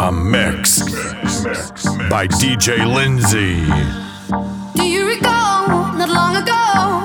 A mix, mix, by DJ Lindsay. Do you recall not long ago?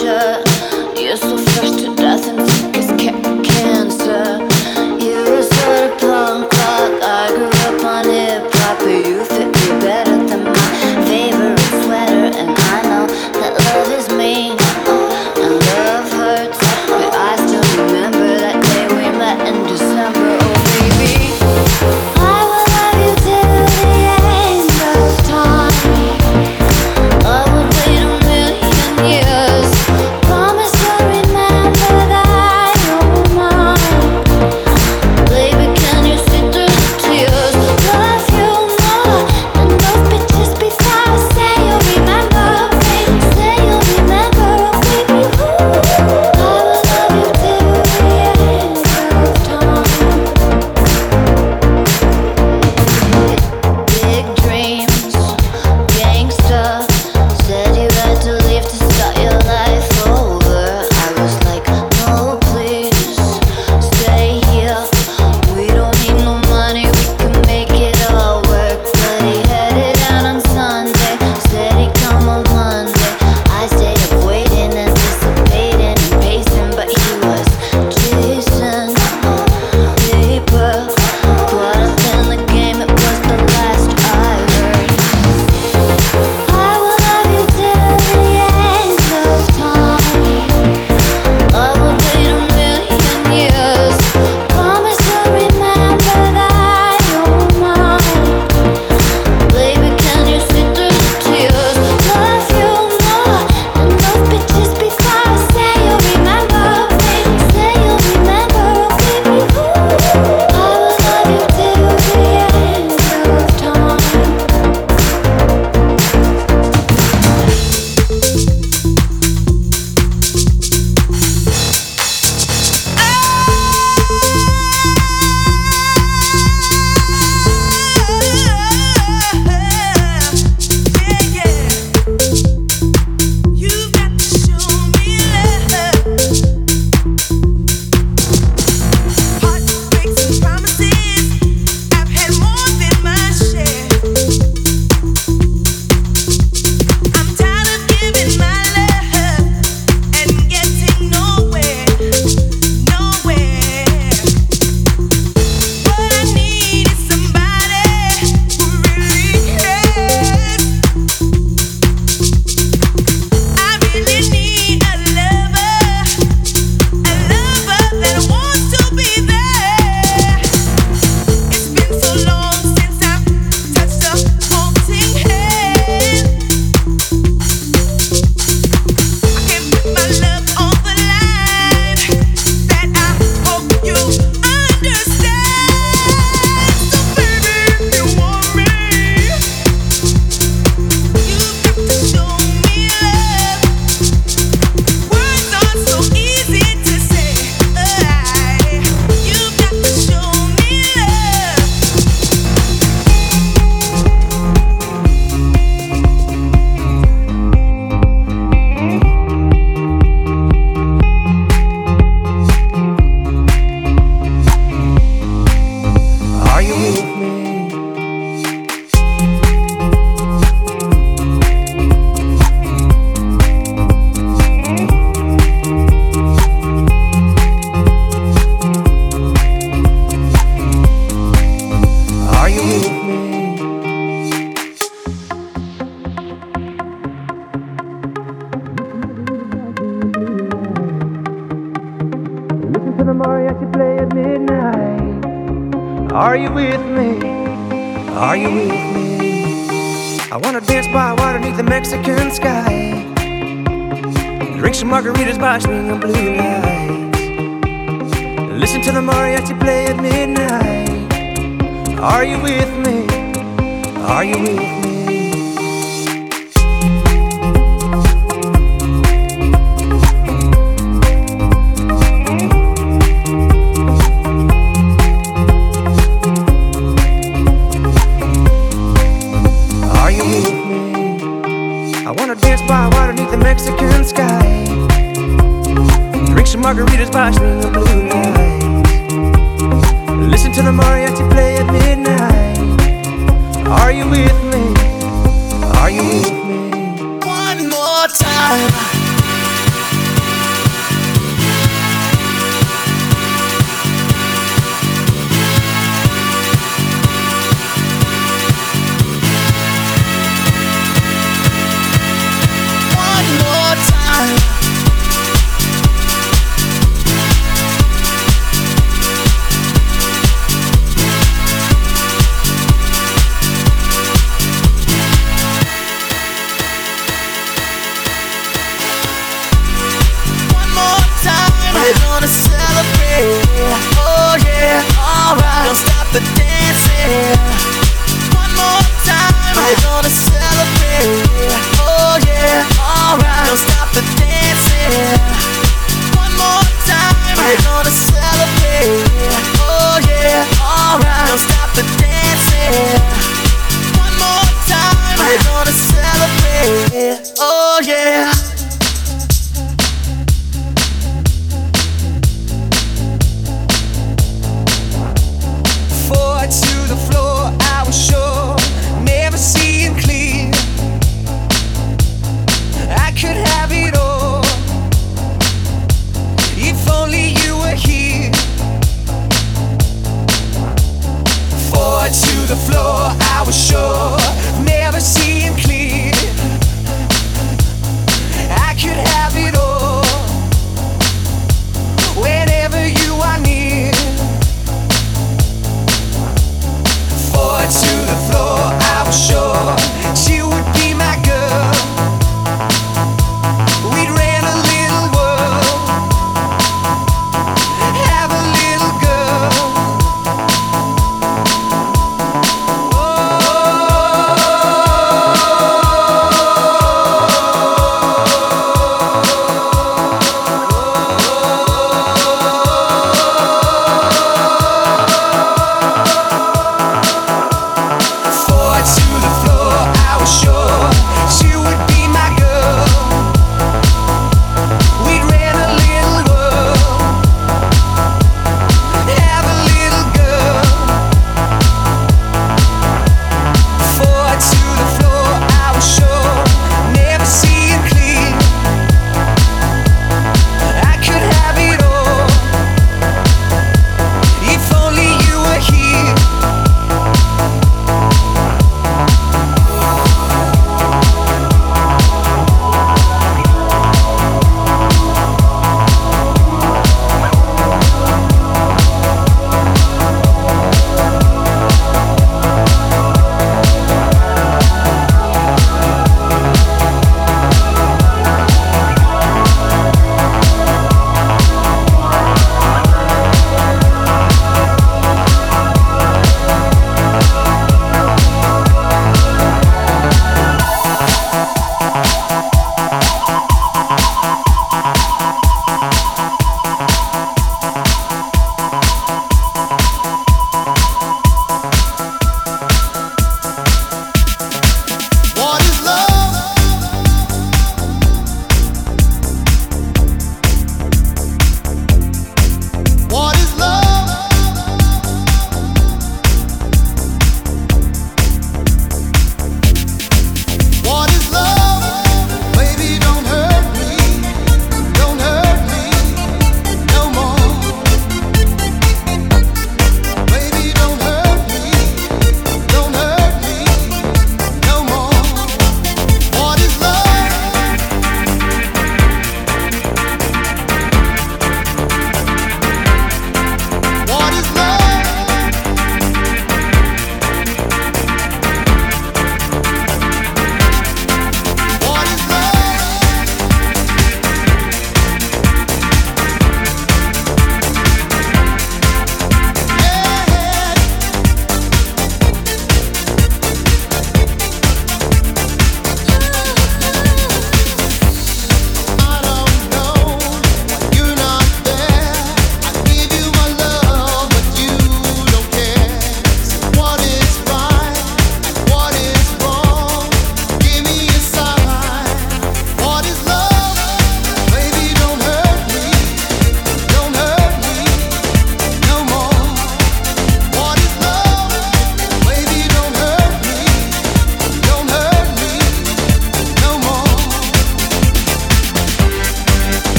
future. You're so.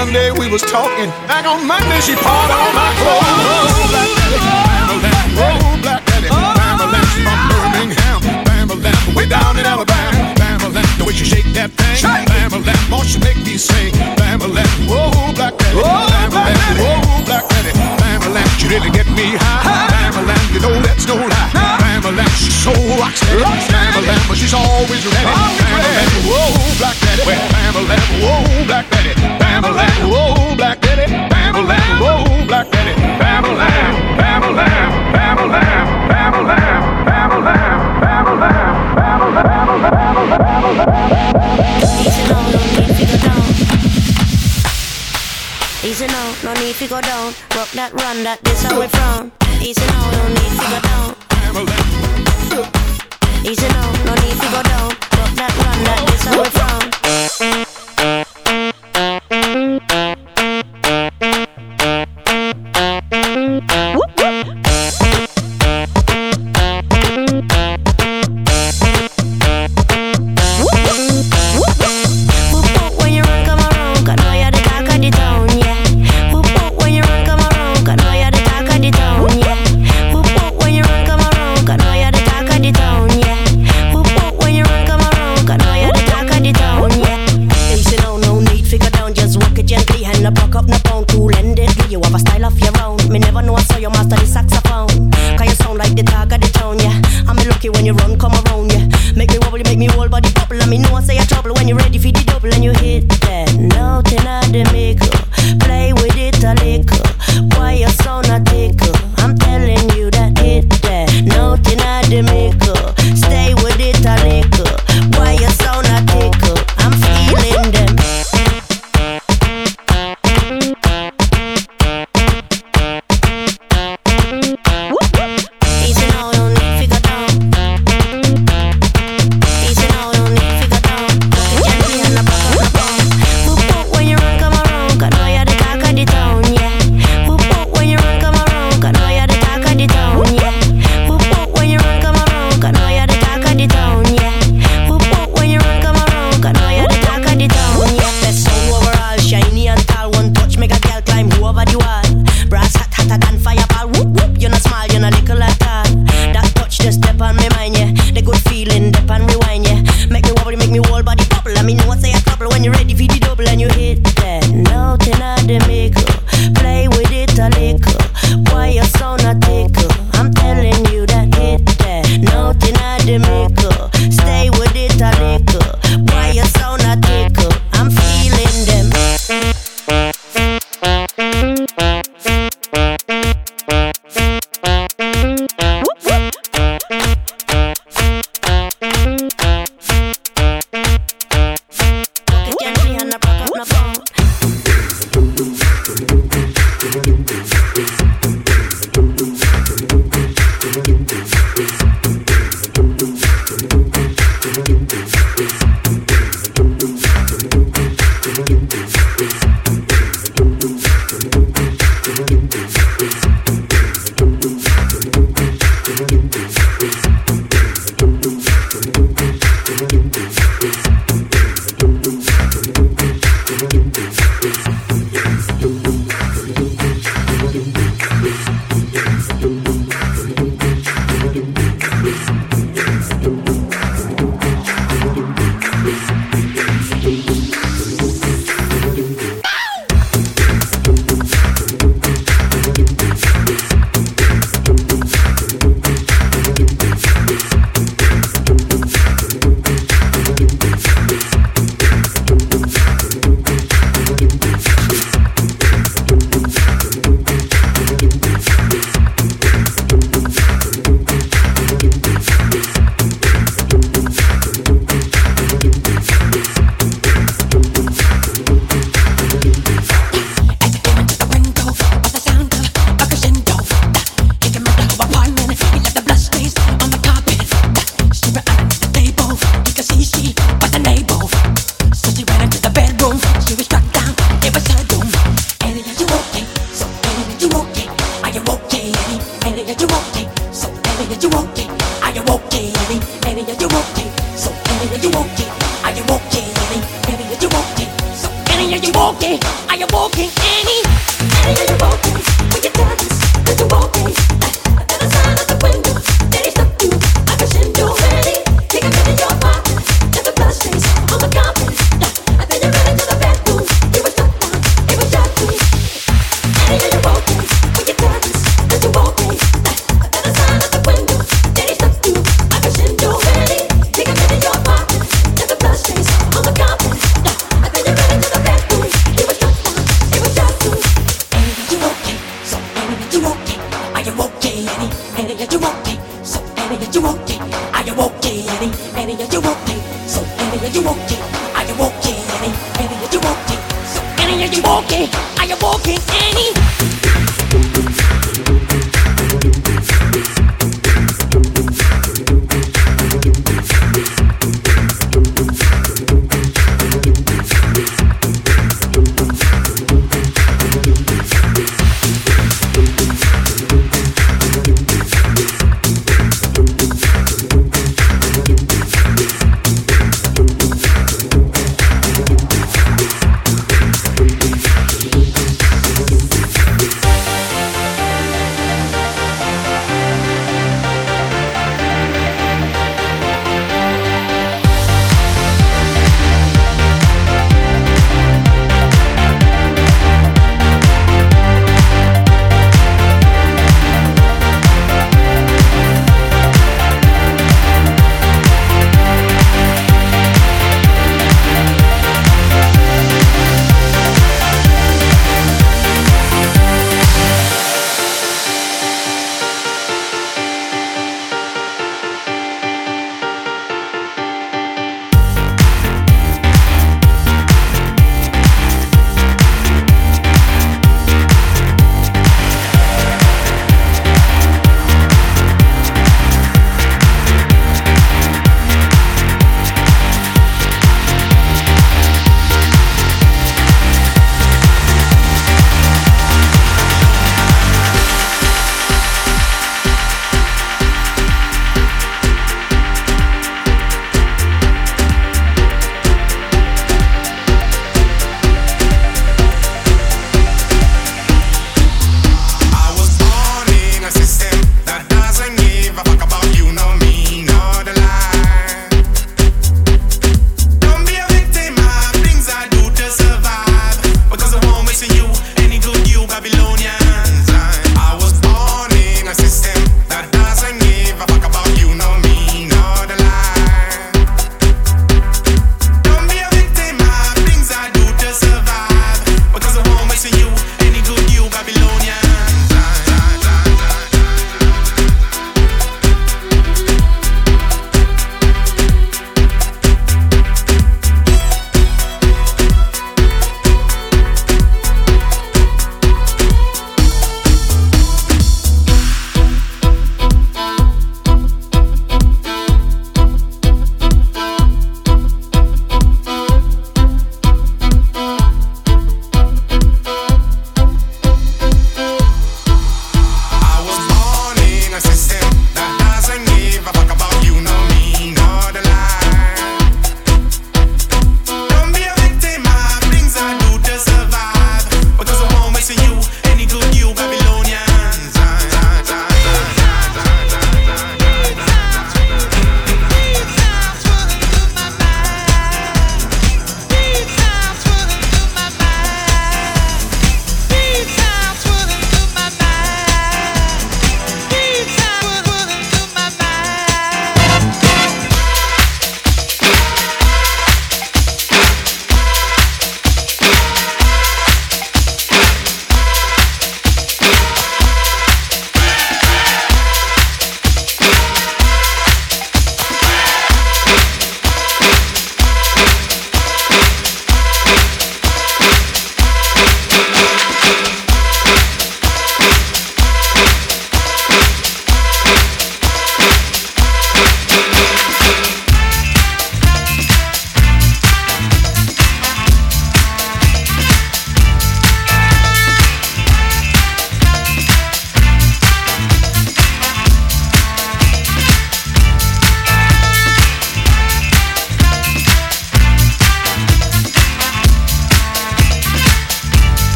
Monday we was talking. Back on Monday she pawed all my clothes. that, run that, this how we from. Easy now,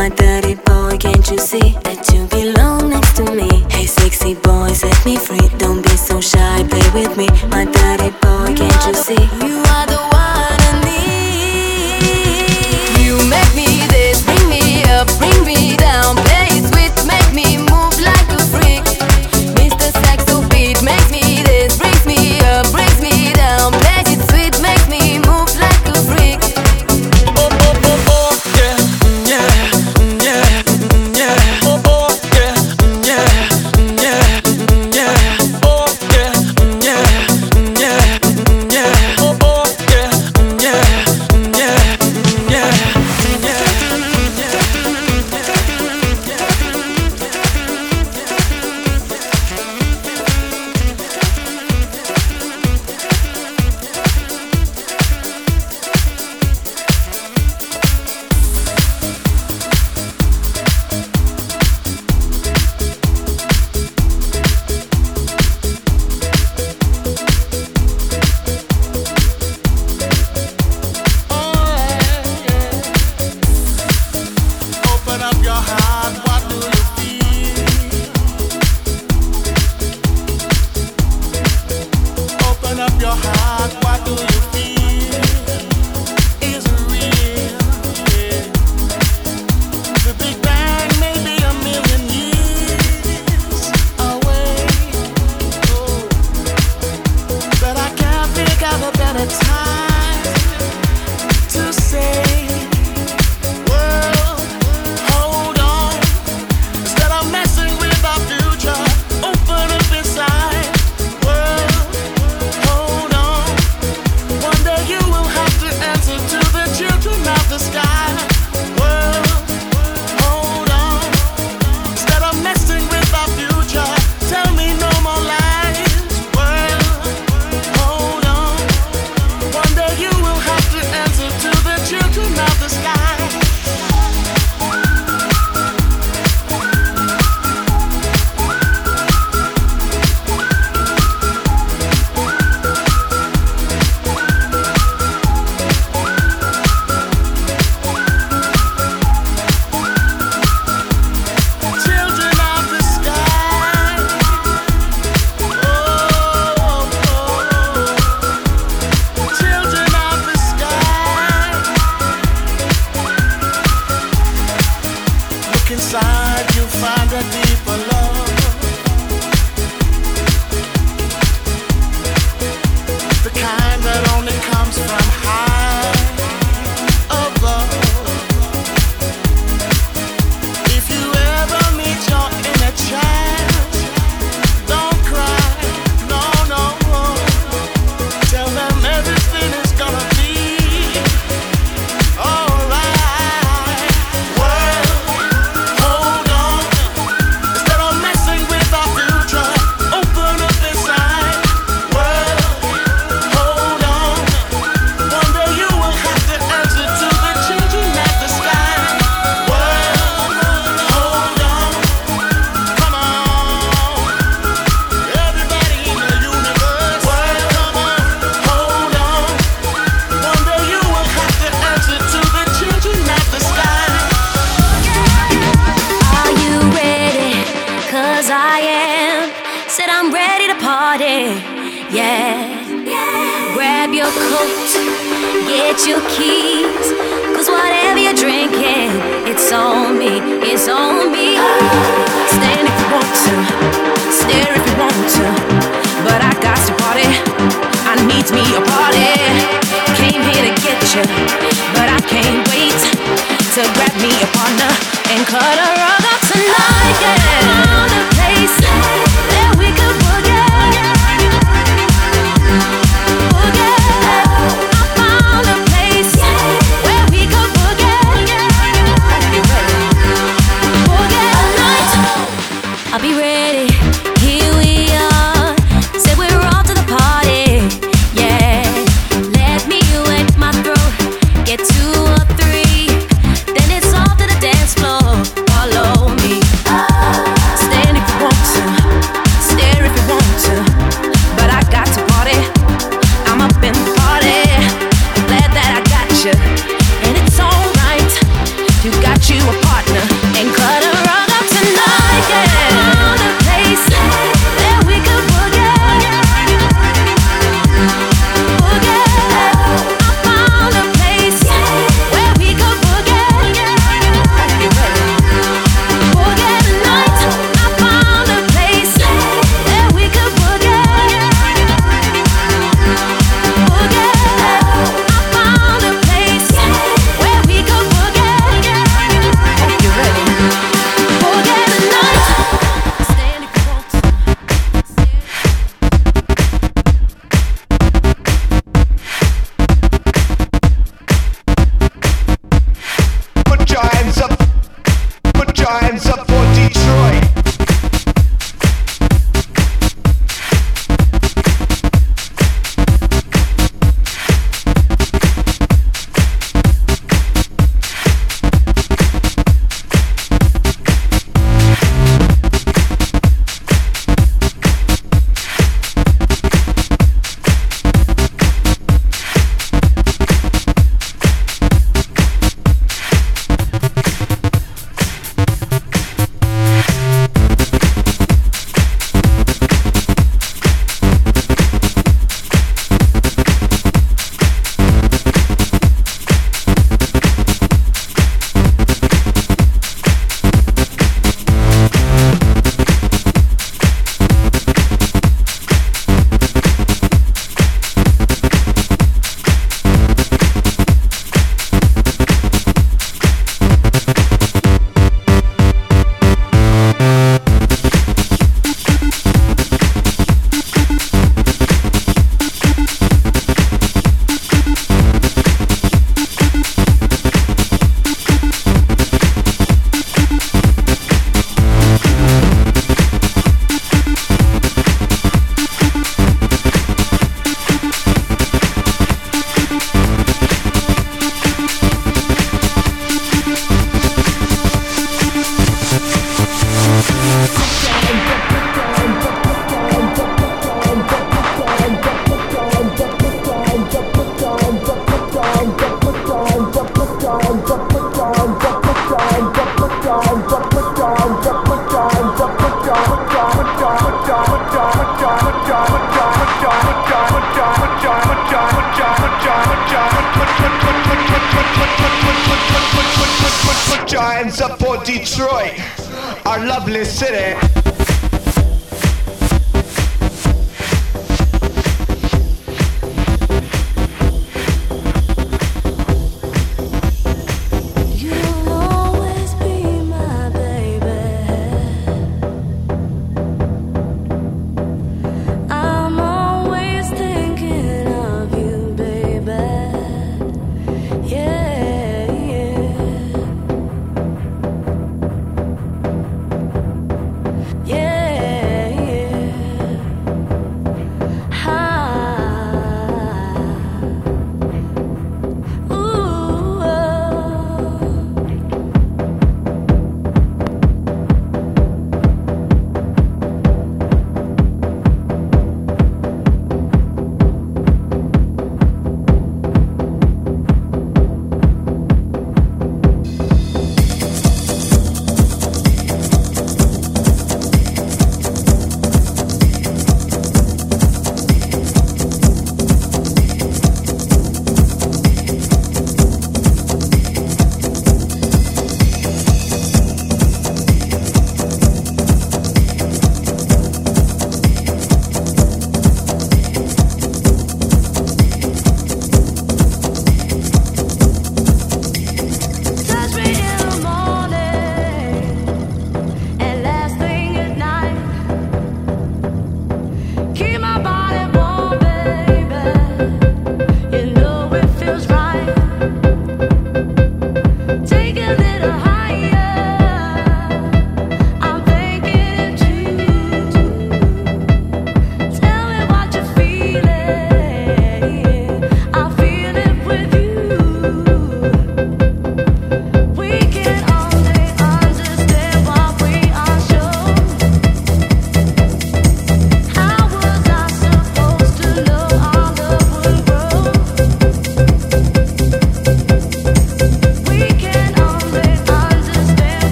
my dirty boy, can't you see that you belong next to me? Hey, sexy boy, set me free. Don't be so shy, play with me, my dirty boy, can't you see? You are the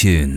için.